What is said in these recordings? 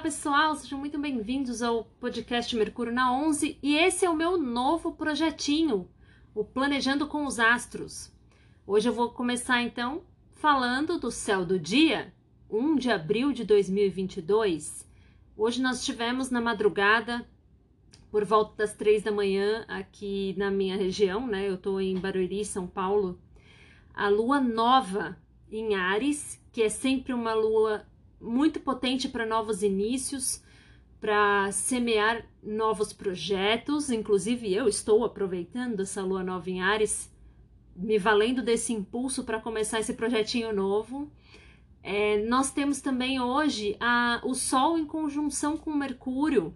pessoal, sejam muito bem-vindos ao podcast Mercúrio na 11 e esse é o meu novo projetinho, o Planejando com os Astros. Hoje eu vou começar então falando do céu do dia, 1 de abril de 2022. Hoje nós tivemos na madrugada, por volta das três da manhã, aqui na minha região, né? Eu tô em Barueri, São Paulo, a lua nova em Ares, que é sempre uma lua muito potente para novos inícios, para semear novos projetos. Inclusive, eu estou aproveitando essa lua nova em Ares, me valendo desse impulso para começar esse projetinho novo. É, nós temos também hoje a, o Sol em conjunção com Mercúrio.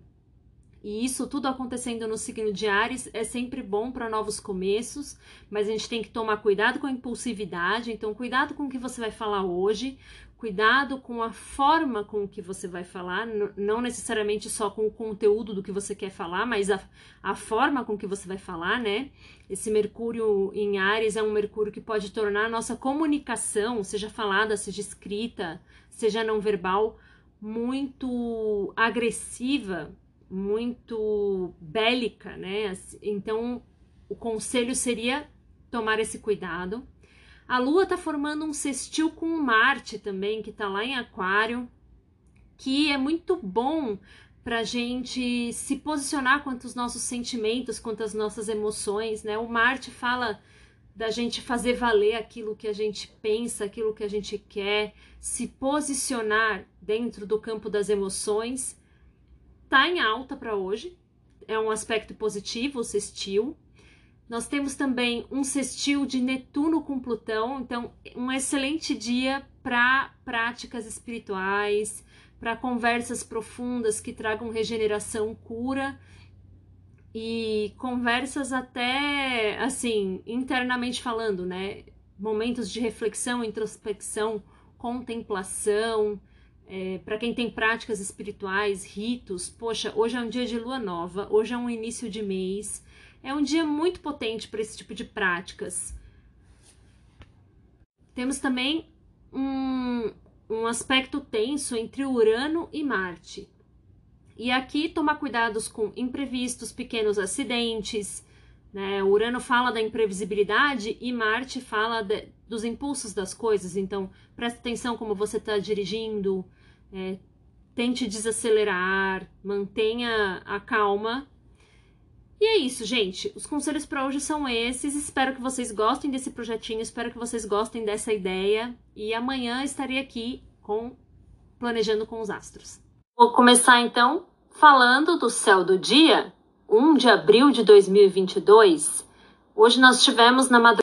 E isso tudo acontecendo no signo de Ares é sempre bom para novos começos, mas a gente tem que tomar cuidado com a impulsividade. Então, cuidado com o que você vai falar hoje, cuidado com a forma com que você vai falar, não necessariamente só com o conteúdo do que você quer falar, mas a, a forma com que você vai falar, né? Esse Mercúrio em Ares é um Mercúrio que pode tornar a nossa comunicação, seja falada, seja escrita, seja não verbal, muito agressiva, muito bélica, né? Então, o conselho seria tomar esse cuidado a Lua está formando um sextil com Marte também, que está lá em Aquário, que é muito bom para a gente se posicionar quanto aos nossos sentimentos, quanto às nossas emoções, né? O Marte fala da gente fazer valer aquilo que a gente pensa, aquilo que a gente quer, se posicionar dentro do campo das emoções. Tá em alta para hoje, é um aspecto positivo, o sextil. Nós temos também um sextil de Netuno com Plutão, então um excelente dia para práticas espirituais, para conversas profundas que tragam regeneração, cura e conversas até assim, internamente falando, né? Momentos de reflexão, introspecção, contemplação, é, para quem tem práticas espirituais, ritos, poxa, hoje é um dia de lua nova, hoje é um início de mês, é um dia muito potente para esse tipo de práticas. Temos também um, um aspecto tenso entre Urano e Marte. E aqui tomar cuidados com imprevistos, pequenos acidentes. Né? Urano fala da imprevisibilidade e Marte fala de, dos impulsos das coisas. Então, preste atenção como você está dirigindo, é, tente desacelerar, mantenha a calma e é isso, gente. Os conselhos para hoje são esses. Espero que vocês gostem desse projetinho, espero que vocês gostem dessa ideia. E amanhã estarei aqui com Planejando com os Astros. Vou começar então falando do céu do dia, 1 de abril de 2022. Hoje nós tivemos na madrugada